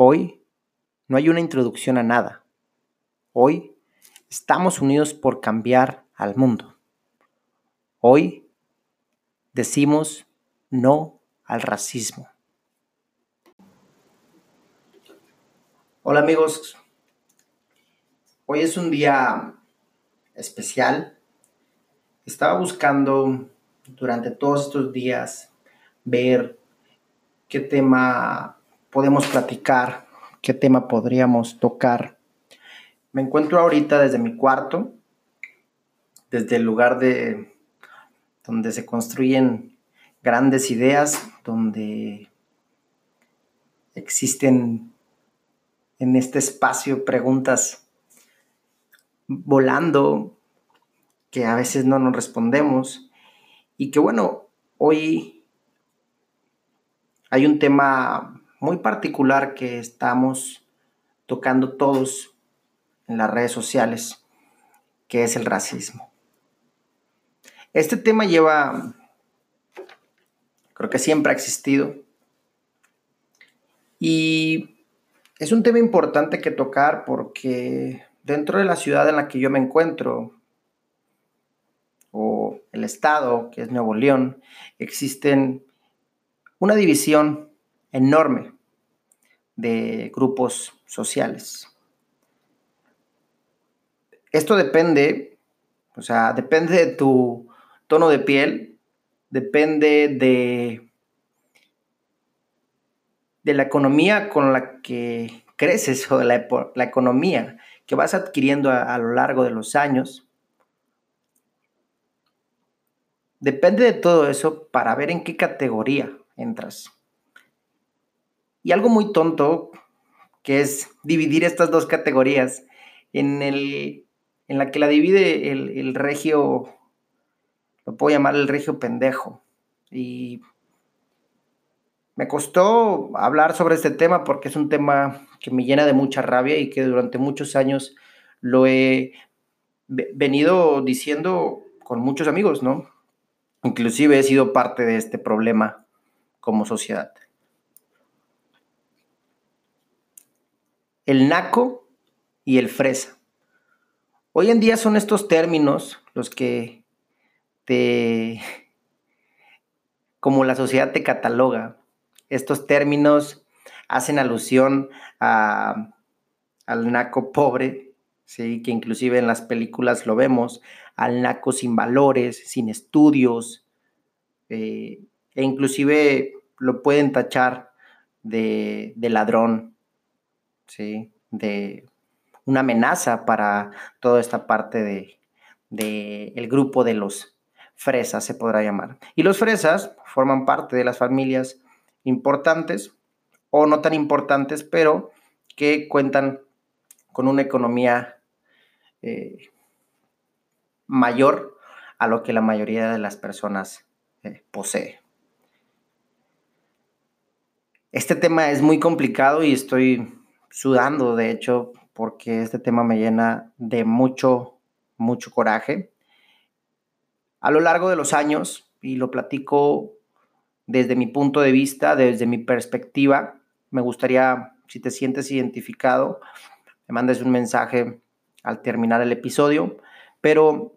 Hoy no hay una introducción a nada. Hoy estamos unidos por cambiar al mundo. Hoy decimos no al racismo. Hola amigos, hoy es un día especial. Estaba buscando durante todos estos días ver qué tema podemos platicar, qué tema podríamos tocar. Me encuentro ahorita desde mi cuarto, desde el lugar de donde se construyen grandes ideas, donde existen en este espacio preguntas volando que a veces no nos respondemos y que bueno, hoy hay un tema muy particular que estamos tocando todos en las redes sociales, que es el racismo. Este tema lleva, creo que siempre ha existido, y es un tema importante que tocar porque dentro de la ciudad en la que yo me encuentro, o el estado, que es Nuevo León, existen una división enorme de grupos sociales. Esto depende, o sea, depende de tu tono de piel, depende de, de la economía con la que creces o de la, economía que vas adquiriendo a lo largo de los años. Depende de todo eso para ver en qué categoría entras. Y algo muy tonto, que es dividir estas dos categorías, en, el, en la que la divide el, regio, lo puedo llamar el regio pendejo. Y me costó hablar sobre este tema porque es un tema que me llena de mucha rabia y que durante muchos años lo he venido diciendo con muchos amigos, ¿no? Inclusive he sido parte de este problema como sociedad. El naco y el fresa. Hoy en día son estos términos los que te, como la sociedad te cataloga, estos términos hacen alusión a, al naco pobre, ¿sí? que inclusive en las películas lo vemos, al naco sin valores, sin estudios, eh, e inclusive lo pueden tachar de, de ladrón, ¿sí? de una amenaza para toda esta parte de, de grupo de los fresas, se podrá llamar. Y los fresas forman parte de las familias importantes o no tan importantes, pero que cuentan con una economía eh, mayor a lo que la mayoría de las personas eh, posee. Este tema es muy complicado y estoy sudando, de hecho, porque este tema me llena de mucho, mucho coraje. A lo largo de los años, y lo platico desde mi punto de vista, desde mi perspectiva, me gustaría, si te sientes identificado, me mandes un mensaje al terminar el episodio, pero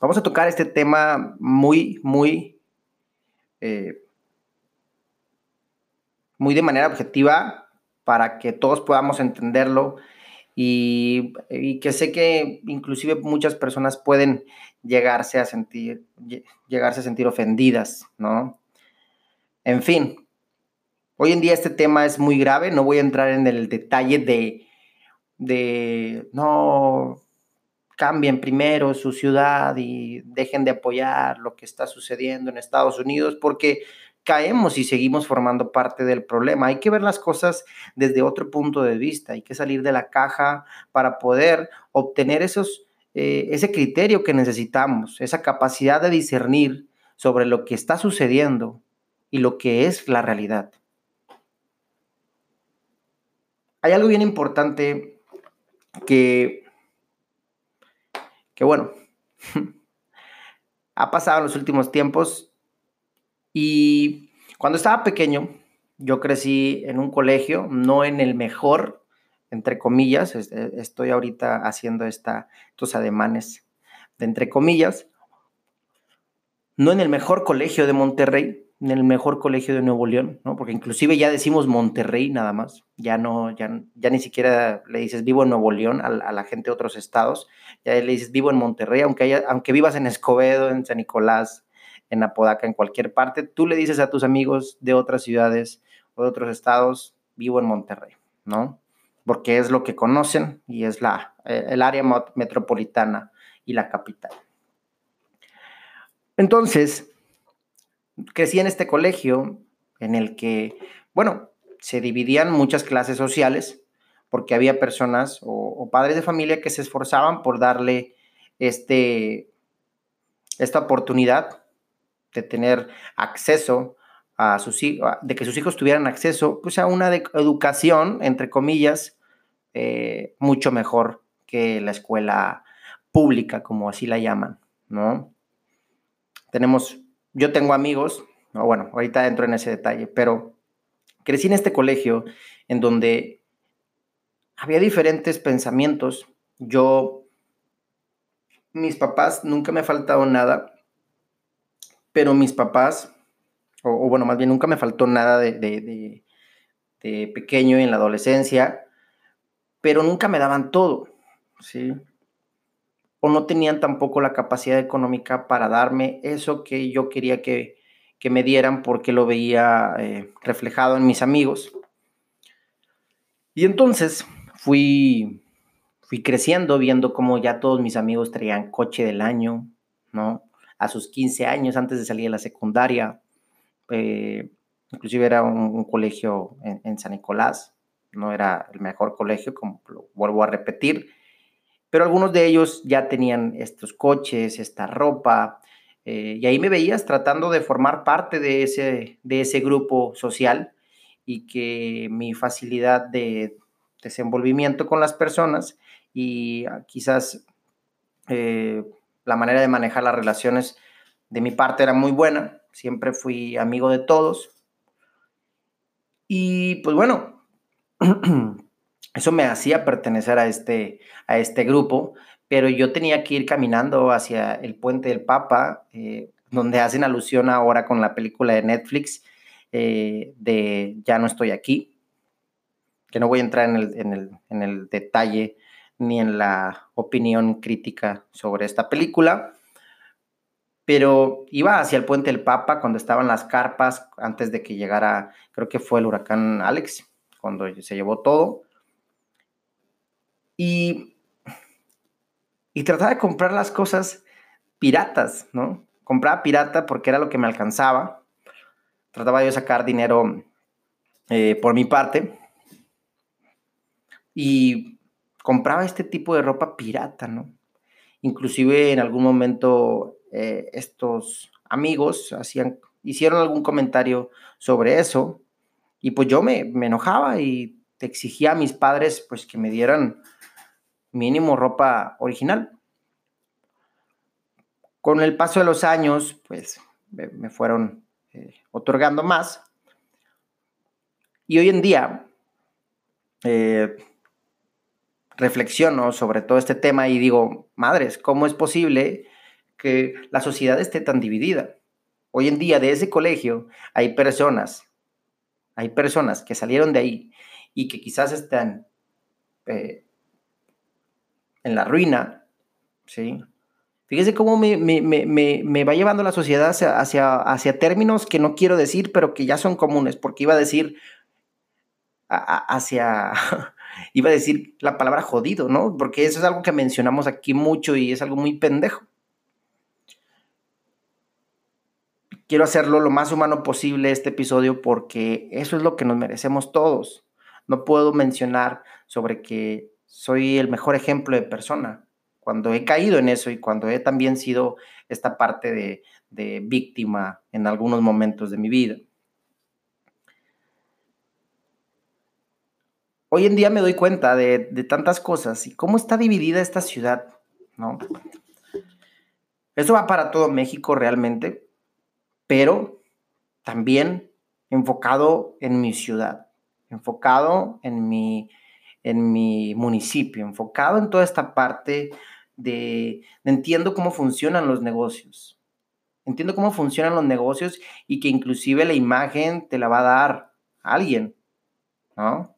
vamos a tocar este tema muy, muy, eh, muy de manera objetiva, para que todos podamos entenderlo y, que sé que inclusive muchas personas pueden llegarse a sentir, llegarse a sentir ofendidas, ¿no? En fin, hoy en día este tema es muy grave, no voy a entrar en el detalle de, de no cambien primero su ciudad y dejen de apoyar lo que está sucediendo en Estados Unidos, porque caemos y seguimos formando parte del problema. Hay que ver las cosas desde otro punto de vista, hay que salir de la caja para poder obtener esos, eh, ese criterio que necesitamos, esa capacidad de discernir sobre lo que está sucediendo y lo que es la realidad. Hay algo bien importante que, que bueno, ha pasado en los últimos tiempos y cuando estaba pequeño, yo crecí en un colegio, no en el mejor, entre comillas, eh, estoy ahorita haciendo esta, estos ademanes de entre comillas, no en el mejor colegio de Monterrey, en el mejor colegio de Nuevo León, ¿no? Porque inclusive ya decimos Monterrey nada más, ya no, ya, ya ni siquiera le dices vivo en Nuevo León a, la gente de otros estados, ya le dices vivo en Monterrey, aunque, haya, aunque vivas en Escobedo, en San Nicolás, en Apodaca, en cualquier parte, tú le dices a tus amigos de otras ciudades o de otros estados, vivo en Monterrey, ¿no? Porque es lo que conocen y es la, eh, el área metropolitana y la capital. Entonces, crecí en este colegio en el que, bueno, se dividían muchas clases sociales porque había personas o, padres de familia que se esforzaban por darle este, esta oportunidad de tener acceso a sus hijos, de que sus hijos tuvieran acceso pues, a una educación, entre comillas, eh, mucho mejor que la escuela pública, como así la llaman, ¿no? Tenemos, yo tengo amigos bueno, ahorita entro en ese detalle, pero crecí en este colegio en donde había diferentes pensamientos. Yo, mis papás, nunca me ha faltado nada, pero mis papás, o, bueno, más bien nunca me faltó nada de, de, de pequeño en la adolescencia, pero nunca me daban todo, ¿sí? O no tenían tampoco la capacidad económica para darme eso que yo quería que, que me dieran porque lo veía eh, reflejado en mis amigos. Y entonces fui, fui creciendo viendo cómo ya todos mis amigos traían coche del año, ¿no? A sus 15 años antes de salir de la secundaria. Eh, inclusive era un, colegio en, San Nicolás, no era el mejor colegio, como vuelvo a repetir, pero algunos de ellos ya tenían estos coches, esta ropa, eh, y ahí me veías tratando de formar parte de ese, de ese grupo social y que mi facilidad de desenvolvimiento con las personas y ah, quizás eh, la manera de manejar las relaciones de mi parte era muy buena, siempre fui amigo de todos. Y pues bueno, eso me hacía pertenecer a este, a este grupo, pero yo tenía que ir caminando hacia el puente del Papa, eh, donde hacen alusión ahora con la película de Netflix eh, de Ya no estoy aquí, que no voy a entrar en el, en el detalle ni en la opinión crítica sobre esta película, pero iba hacia el puente del Papa cuando estaban las carpas, antes de que llegara, creo que fue el huracán Alex, cuando se llevó todo. Y y trataba de comprar las cosas piratas, ¿no? Compraba pirata porque era lo que me alcanzaba. Trataba de sacar dinero eh, por mi parte. Y compraba este tipo de ropa pirata, ¿no? Inclusive en algún momento eh, estos amigos hacían, hicieron algún comentario sobre eso. Y pues yo me, enojaba y exigía a mis padres pues que me dieran mínimo ropa original. Con el paso de los años, pues me fueron eh, otorgando más. Y hoy en día eh, reflexiono sobre todo este tema y digo, madres, ¿cómo es posible que la sociedad esté tan dividida? Hoy en día de ese colegio hay personas, hay personas que salieron de ahí y que quizás están eh, en la ruina, ¿sí? Fíjese cómo me, va llevando la sociedad hacia, hacia, términos que no quiero decir, pero que ya son comunes, porque iba a decir hacia, iba a decir la palabra jodido, ¿no? Porque eso es algo que mencionamos aquí mucho y es algo muy pendejo. Quiero hacerlo lo más humano posible este episodio porque eso es lo que nos merecemos todos. No puedo mencionar sobre que soy el mejor ejemplo de persona. Cuando he caído en eso y cuando he también sido esta parte de, víctima en algunos momentos de mi vida. Hoy en día me doy cuenta de, tantas cosas y cómo está dividida esta ciudad, ¿no? Eso va para todo México realmente, pero también enfocado en mi ciudad, enfocado en mi, en mi municipio, enfocado en toda esta parte de, entiendo cómo funcionan los negocios. Entiendo cómo funcionan los negocios y que inclusive la imagen te la va a dar alguien, ¿no?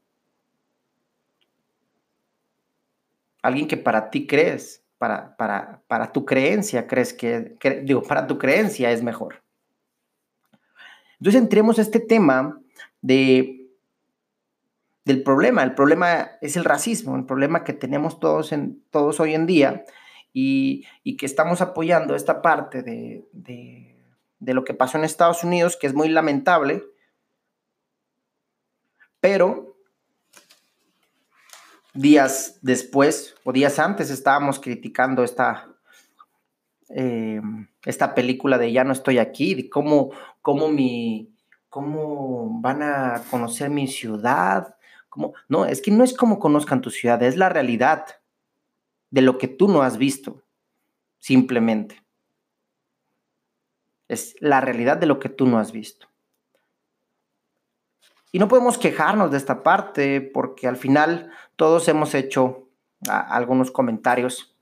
Alguien que para ti crees, para, para, para tu creencia crees que, digo, para tu creencia es mejor. Entonces entremos a este tema de, del problema. El problema es el racismo, el problema que tenemos todos, en, todos hoy en día y, que estamos apoyando esta parte de, de lo que pasó en Estados Unidos, que es muy lamentable, pero días después o días antes estábamos criticando esta, eh, esta película de Ya no estoy aquí, de cómo, cómo, mi, cómo van a conocer mi ciudad. Cómo, no, es que no es como conozcan tu ciudad, es la realidad de lo que tú no has visto, simplemente. Es la realidad de lo que tú no has visto. Y no podemos quejarnos de esta parte porque al final todos hemos hecho algunos comentarios.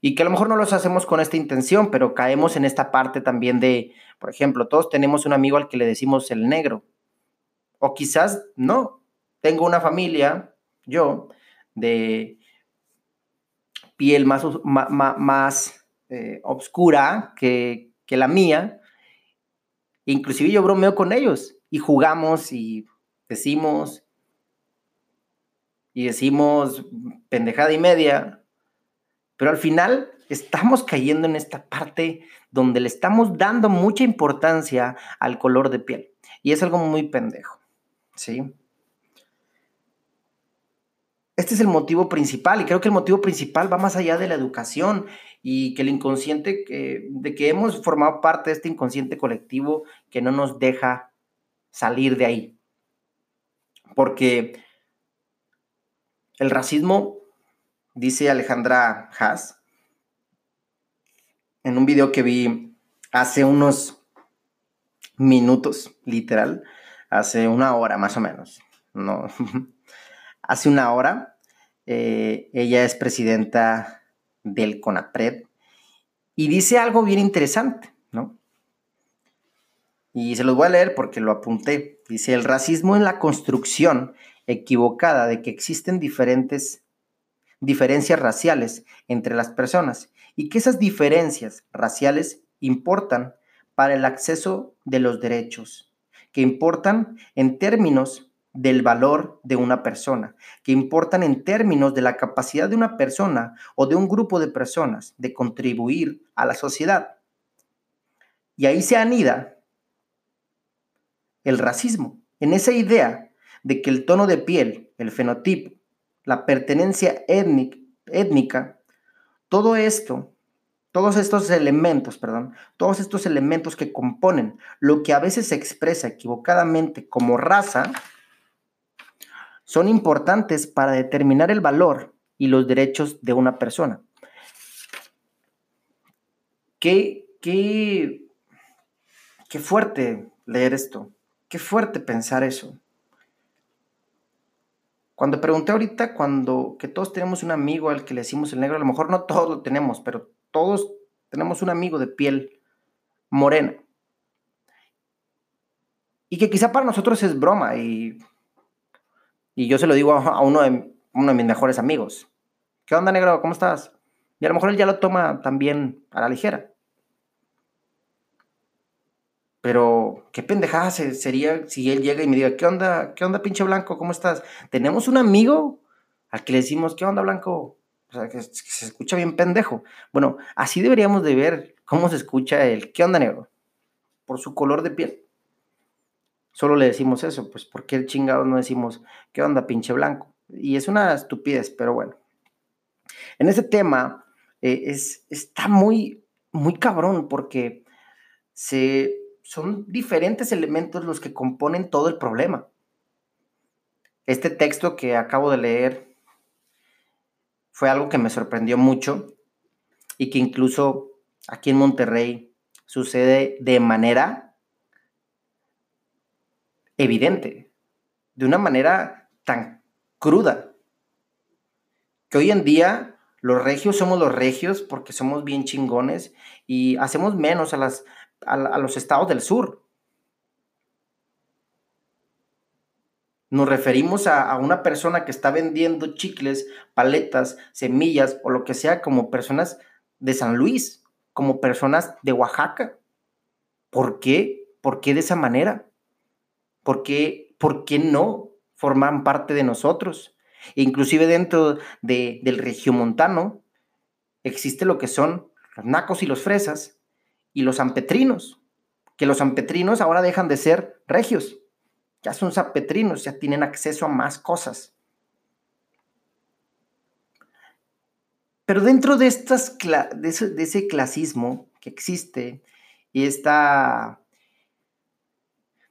Y que a lo mejor no los hacemos con esta intención, pero caemos en esta parte también de, por ejemplo, todos tenemos un amigo al que le decimos el negro, o quizás no, tengo una familia, yo, de piel más, más, eh, obscura que, que la mía, inclusive yo bromeo con ellos y jugamos y decimos y decimos pendejada y media, pero al final estamos cayendo en esta parte donde le estamos dando mucha importancia al color de piel. Y es algo muy pendejo. ¿Sí? Este es el motivo principal y creo que el motivo principal va más allá de la educación y que el inconsciente, de que hemos formado parte de este inconsciente colectivo que no nos deja salir de ahí. Porque el racismo dice Alejandra Haas, en un video que vi hace unos minutos, literal, hace una hora más o menos, no, hace una hora, eh, ella es presidenta del CONAPRED y dice algo bien interesante. Y se los voy a leer porque lo apunté. Dice, el racismo en la construcción equivocada de que existen diferentes diferencias raciales entre las personas y que esas diferencias raciales importan para el acceso de los derechos, que importan en términos del valor de una persona, que importan en términos de la capacidad de una persona o de un grupo de personas de contribuir a la sociedad. Y ahí se anida el racismo, en esa idea de que el tono de piel, el fenotipo, la pertenencia étnica, todo esto, todos estos elementos, perdón, todos estos elementos que componen lo que a veces se expresa equivocadamente como raza, son importantes para determinar el valor y los derechos de una persona. Qué, qué, qué fuerte leer esto, qué fuerte pensar eso. Cuando pregunté ahorita, cuando que todos tenemos un amigo al que le decimos el negro, a lo mejor no todos lo tenemos, pero todos tenemos un amigo de piel morena. Y que quizá para nosotros es broma y, y yo se lo digo a, uno, de, uno de mis mejores amigos. ¿Qué onda, negro? ¿Cómo estás? Y a lo mejor él ya lo toma también a la ligera. Pero qué pendejada sería si él llega y me diga, ¿qué onda? ¿Qué onda, pinche blanco? ¿Cómo estás? Tenemos un amigo al que le decimos, ¿qué onda, blanco? O sea, que, se escucha bien pendejo. Bueno, así deberíamos de ver cómo se escucha el, ¿qué onda, negro? Por su color de piel. Solo le decimos eso, pues ¿por qué el chingado no decimos, ¿qué onda, pinche blanco? Y es una estupidez, pero bueno. En ese tema eh, es, está muy, muy cabrón porque se son diferentes elementos los que componen todo el problema. Este texto que acabo de leer fue algo que me sorprendió mucho y que incluso aquí en Monterrey sucede de manera evidente, de una manera tan cruda, que hoy en día los regios somos los regios porque somos bien chingones y hacemos menos a, las, a los estados del sur. Nos referimos a, una persona que está vendiendo chicles, paletas, semillas o lo que sea como personas de San Luis, como personas de Oaxaca. ¿Por qué? ¿Por qué de esa manera? ¿Por qué, por qué no forman parte de nosotros? inclusive dentro de, del regiomontano existe lo que son los nacos y los fresas y los ampetrinos, que los ampetrinos ahora dejan de ser regios ya son zapetrinos, ya tienen acceso a más cosas. Pero dentro de, estas, de, ese, clasismo que existe y esta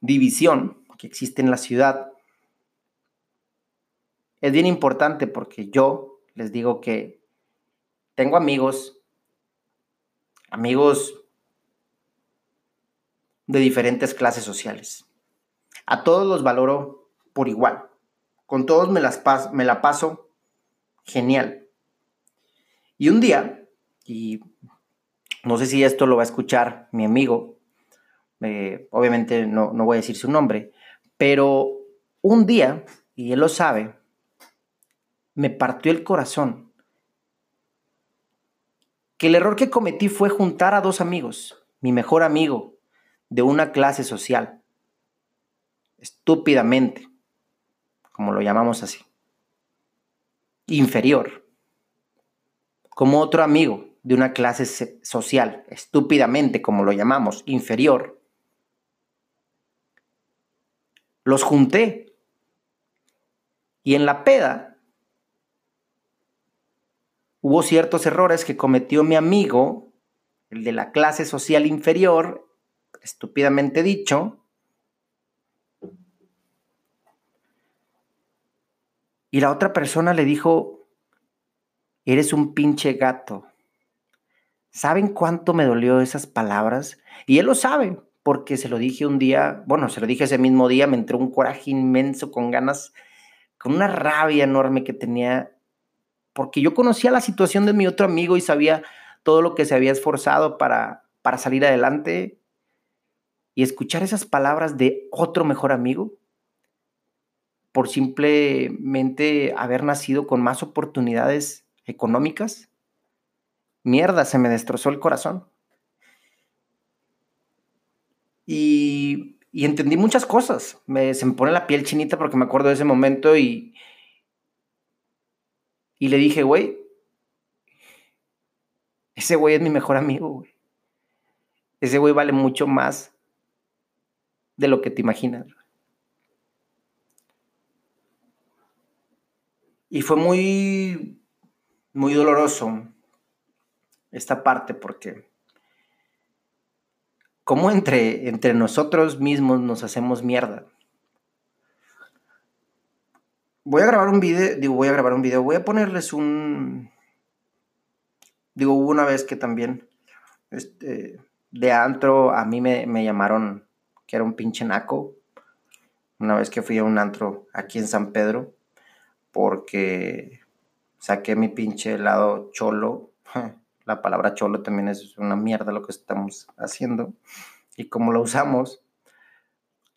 división que existe en la ciudad, es bien importante porque yo les digo que tengo amigos, amigos de diferentes clases sociales. A todos los valoro por igual. Con todos me, las me la paso genial. Y un día, y no sé si esto lo va a escuchar mi amigo, eh, obviamente no, no voy a decir su nombre, pero un día, y él lo sabe, me partió el corazón que el error que cometí fue juntar a dos amigos, mi mejor amigo de una clase social, estúpidamente, como lo llamamos así, inferior, como otro amigo de una clase social, estúpidamente, como lo llamamos, inferior, los junté. Y en la peda hubo ciertos errores que cometió mi amigo, el de la clase social inferior, estúpidamente dicho, Y la otra persona le dijo, eres un pinche gato. ¿Saben cuánto me dolió esas palabras? Y él lo sabe, porque se lo dije un día, bueno, se lo dije ese mismo día, me entró un coraje inmenso, con ganas, con una rabia enorme que tenía, porque yo conocía la situación de mi otro amigo y sabía todo lo que se había esforzado para, para salir adelante. Y escuchar esas palabras de otro mejor amigo, por simplemente haber nacido con más oportunidades económicas. Mierda, se me destrozó el corazón. Y, entendí muchas cosas. Me, se me pone la piel chinita porque me acuerdo de ese momento y, y le dije, güey, ese güey es mi mejor amigo. Ese güey vale mucho más de lo que te imaginas. Y fue muy, muy doloroso esta parte porque como entre, entre nosotros mismos nos hacemos mierda. Voy a grabar un video, digo, voy a grabar un video, voy a ponerles un... Digo, hubo una vez que también, este, de antro, a mí me, me llamaron que era un pinche naco. Una vez que fui a un antro aquí en San Pedro porque saqué mi pinche lado cholo. La palabra cholo también es una mierda lo que estamos haciendo. Y como lo usamos,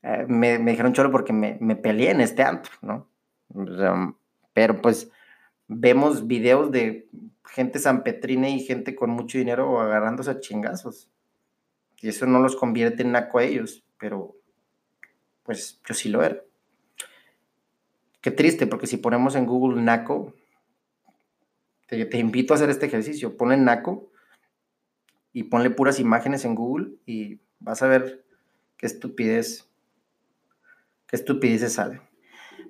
eh, me, dijeron cholo porque me, me, peleé en este antro, ¿no? pero pues vemos videos de gente sanpetrina y gente con mucho dinero agarrándose a chingazos. Y eso no los convierte en naco a ellos, pero pues yo sí lo era. Qué triste, porque si ponemos en Google NACO, te, invito a hacer este ejercicio. Ponle NACO y ponle puras imágenes en Google y vas a ver qué estupidez, qué estupidez sale.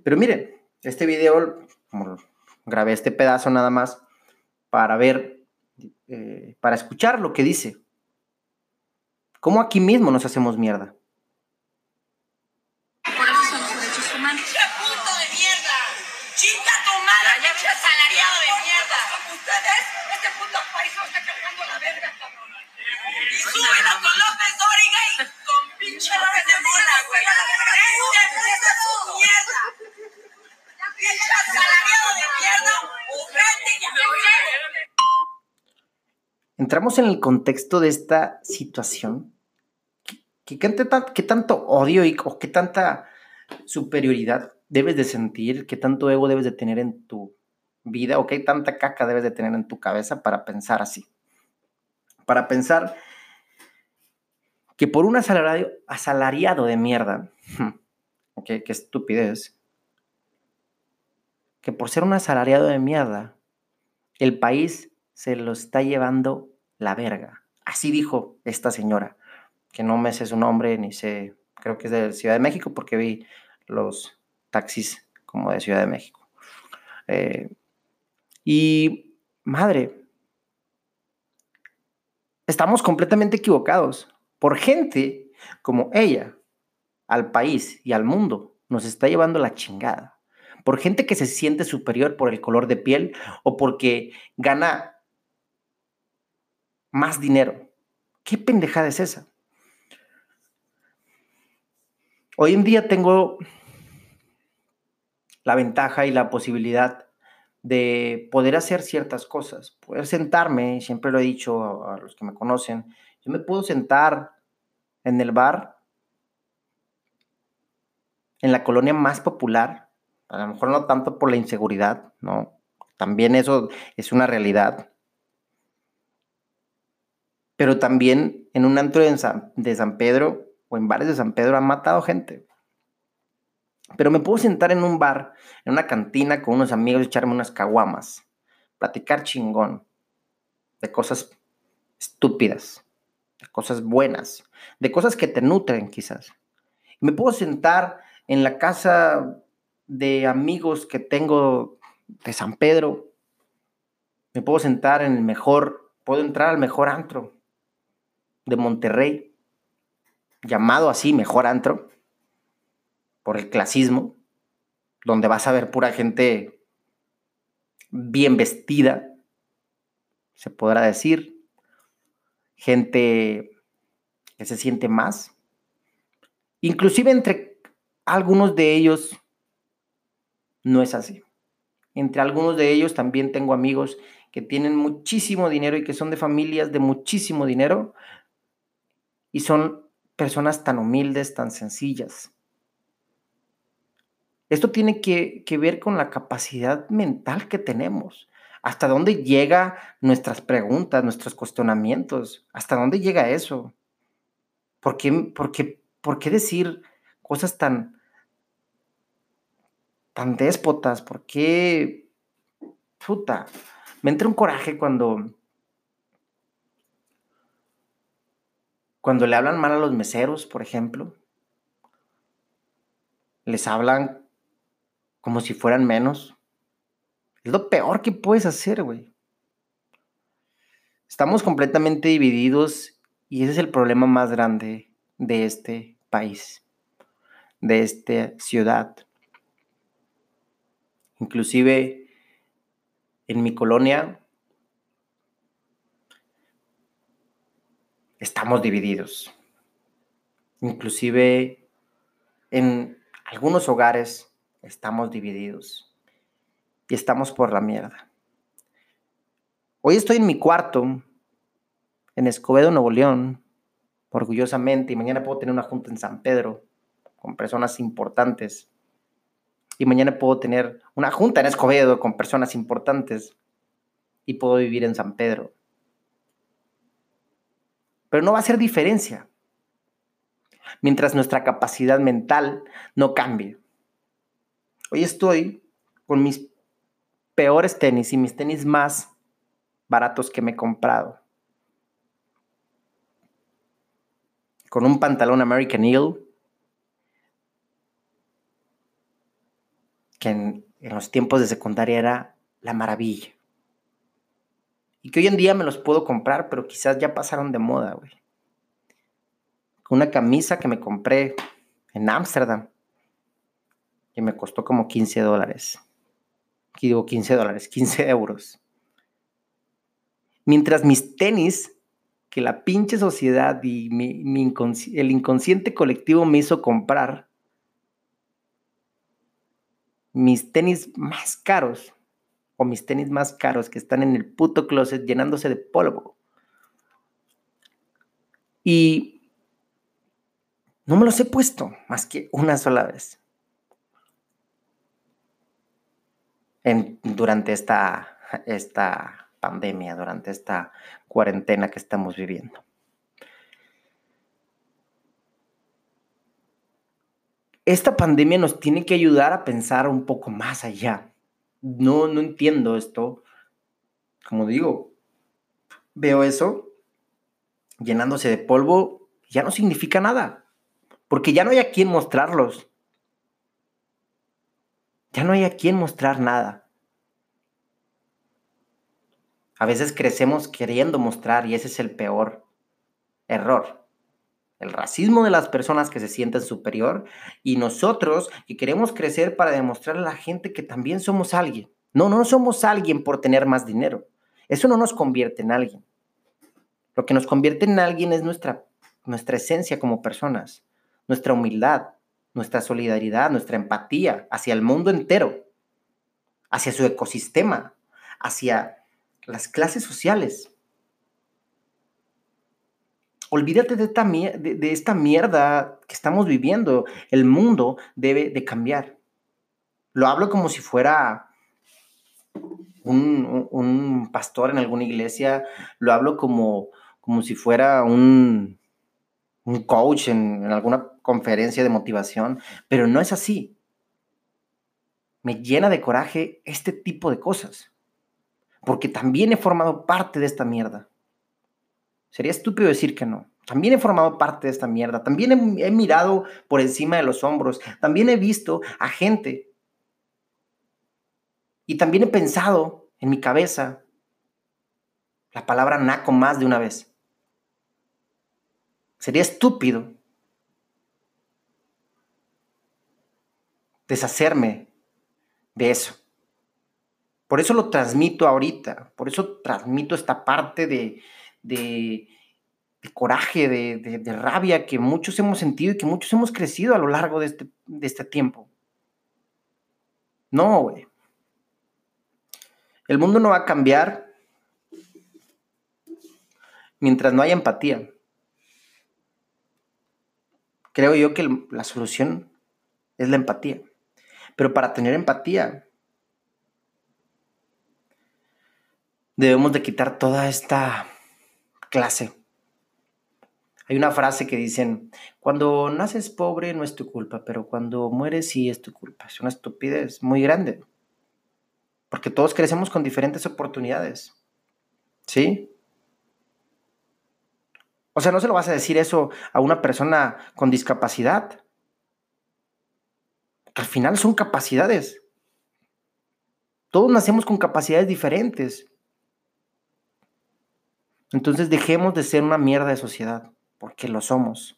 Pero miren, este video, como grabé este pedazo nada más para ver, eh, para escuchar lo que dice. Cómo aquí mismo nos hacemos mierda. Con López Dóriga y con Entramos en el contexto de esta situación. ¿Qué, qué tanto odio y, o qué tanta superioridad debes de sentir? ¿Qué tanto ego debes de tener en tu vida o qué tanta caca debes de tener en tu cabeza para pensar así? Para pensar que por un asalariado, asalariado de mierda, ok, qué estupidez, que por ser un asalariado de mierda, el país se lo está llevando la verga. Así dijo esta señora, que no me sé su nombre ni sé, creo que es de Ciudad de México porque vi los taxis como de Ciudad de México. Eh, y madre, estamos completamente equivocados. Por gente como ella, al país y al mundo, nos está llevando la chingada. Por gente que se siente superior por el color de piel o porque gana más dinero. ¿Qué pendejada es esa? Hoy en día tengo la ventaja y la posibilidad de poder hacer ciertas cosas, poder sentarme, siempre lo he dicho a, los que me conocen, yo me puedo sentar en el bar, en la colonia más popular, a lo mejor no tanto por la inseguridad, ¿no? También eso es una realidad. Pero también en un antro de San, de San Pedro o en bares de San Pedro han matado gente. Pero me puedo sentar en un bar, en una cantina con unos amigos, echarme unas caguamas, platicar chingón de cosas estúpidas, de cosas buenas, de cosas que te nutren quizás. Me puedo sentar en la casa de amigos que tengo de San Pedro. Me puedo sentar en el mejor, puedo entrar al mejor antro de Monterrey, llamado así, mejor antro por el clasismo, donde vas a ver pura gente bien vestida, se podrá decir, gente que se siente más, inclusive entre algunos de ellos no es así. Entre algunos de ellos también tengo amigos que tienen muchísimo dinero y que son de familias de muchísimo dinero y son personas tan humildes, tan sencillas, esto tiene que, ver con la capacidad mental que tenemos. ¿Hasta dónde llega nuestras preguntas, nuestros cuestionamientos? ¿Hasta dónde llega eso? ¿Por qué, por por qué decir cosas tan, tan déspotas? ¿Por qué? Puta. Me entra un coraje cuando. Cuando le hablan mal a los meseros, por ejemplo. Les hablan como si fueran menos. Es lo peor que puedes hacer, güey. Estamos completamente divididos y ese es el problema más grande de este país, de esta ciudad. Inclusive en mi colonia estamos divididos. Inclusive en algunos hogares estamos divididos y estamos por la mierda. Hoy estoy en mi cuarto, en Escobedo, Nuevo León, orgullosamente, y mañana puedo tener una junta en San Pedro con personas importantes. Y mañana puedo tener una junta en Escobedo con personas importantes y puedo vivir en San Pedro. Pero no va a hacer diferencia mientras nuestra capacidad mental no cambie. Hoy estoy con mis peores tenis y mis tenis más baratos que me he comprado. Con un pantalón American Eagle que en, los tiempos de secundaria era la maravilla. Y que hoy en día me los puedo comprar, pero quizás ya pasaron de moda, güey. Con una camisa que me compré en Ámsterdam me costó como 15 dólares. Digo 15 dólares, 15 euros. Mientras mis tenis, que que la pinche sociedad y el inconsciente colectivo me hizo comprar mis tenis más caros o mis tenis más caros que están en el puto closet llenándose de polvo. Y no me los he puesto más que una sola vez. Durante esta, esta pandemia, durante esta cuarentena que estamos viviendo. Esta pandemia nos tiene que ayudar a pensar un poco más allá. No, no entiendo esto. Como digo, veo eso llenándose de polvo, ya no significa nada, porque ya no hay a quién mostrarlos. Ya no hay a quién mostrar nada. A veces crecemos queriendo mostrar y ese es el peor error. El racismo de las personas que se sienten superior y nosotros que queremos crecer para demostrar a la gente que también somos alguien. No, no somos alguien por tener más dinero. Eso no nos convierte en alguien. Lo que nos convierte en alguien es nuestra, nuestra esencia como personas, nuestra humildad, nuestra solidaridad, nuestra empatía hacia el mundo entero, hacia su ecosistema, hacia las clases sociales. Olvídate de esta, mierda que estamos viviendo. El mundo debe de cambiar. Lo hablo como si fuera un, pastor en alguna iglesia, lo hablo como, como si fuera un, un coach en, alguna conferencia de motivación, pero no es así. Me llena de coraje este tipo de cosas porque también he formado parte de esta mierda. Sería estúpido decir que no. También he formado parte de esta mierda. También he, mirado por encima de los hombros. También he visto a gente. Y también he pensado en mi cabeza la palabra naco más de una vez. Sería estúpido deshacerme de eso. Por eso lo transmito ahorita, por eso transmito esta parte de, coraje, de, rabia que muchos hemos sentido y que muchos hemos crecido a lo largo de este, de este tiempo. No, güey. El mundo no va a cambiar mientras no haya empatía. Creo yo que la solución es la empatía. Pero para tener empatía debemos de quitar toda esta clase. Hay una frase que dicen, cuando naces pobre no es tu culpa, pero cuando mueres sí es tu culpa. Es una estupidez muy grande. Porque todos crecemos con diferentes oportunidades. ¿Sí? O sea, no se lo vas a decir eso a una persona con discapacidad. Al final son capacidades. Todos nacemos con capacidades diferentes. Entonces dejemos de ser una mierda de sociedad, porque lo somos.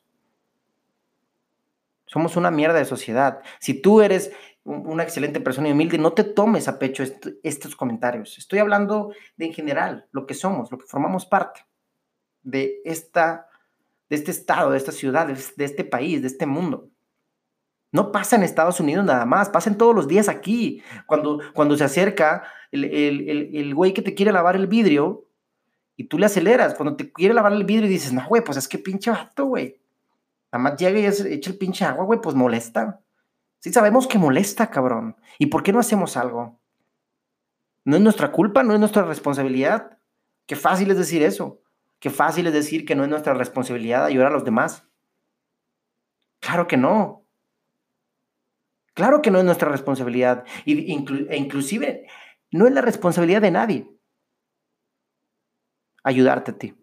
Somos una mierda de sociedad. Si tú eres una excelente persona y humilde, no te tomes a pecho estos comentarios. Estoy hablando de en general, lo que somos, lo que formamos parte de, esta, de este estado, de esta ciudad, de este país, de este mundo. No pasa en Estados Unidos nada más, pasan todos los días aquí. Cuando, cuando se acerca el, el, el güey que te quiere lavar el vidrio, y tú le aceleras. Cuando te quiere lavar el vidrio y dices, no, güey, pues es que pinche vato, güey. Nada más llega y echa el pinche agua, güey, pues molesta. Sí sabemos que molesta, cabrón. ¿Y por qué no hacemos algo? No es nuestra culpa, no es nuestra responsabilidad. Qué fácil es decir eso. Qué fácil es decir que no es nuestra responsabilidad ayudar a los demás. Claro que no. Claro que no es nuestra responsabilidad. e inclusive no es la responsabilidad de nadie ayudarte a ti.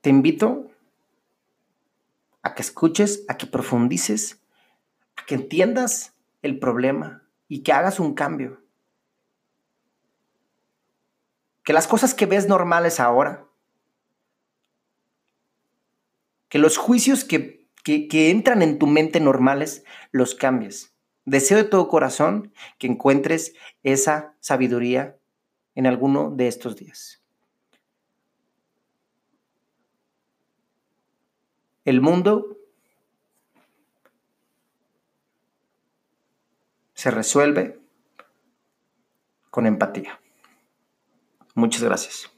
Te invito a que escuches, a que profundices, a que entiendas el problema y que hagas un cambio. Que las cosas que ves normales ahora, que los juicios que, que entran en tu mente normales, los cambies Deseo de todo corazón que encuentres esa sabiduría en alguno de estos días. El mundo se resuelve con empatía. Muchas gracias.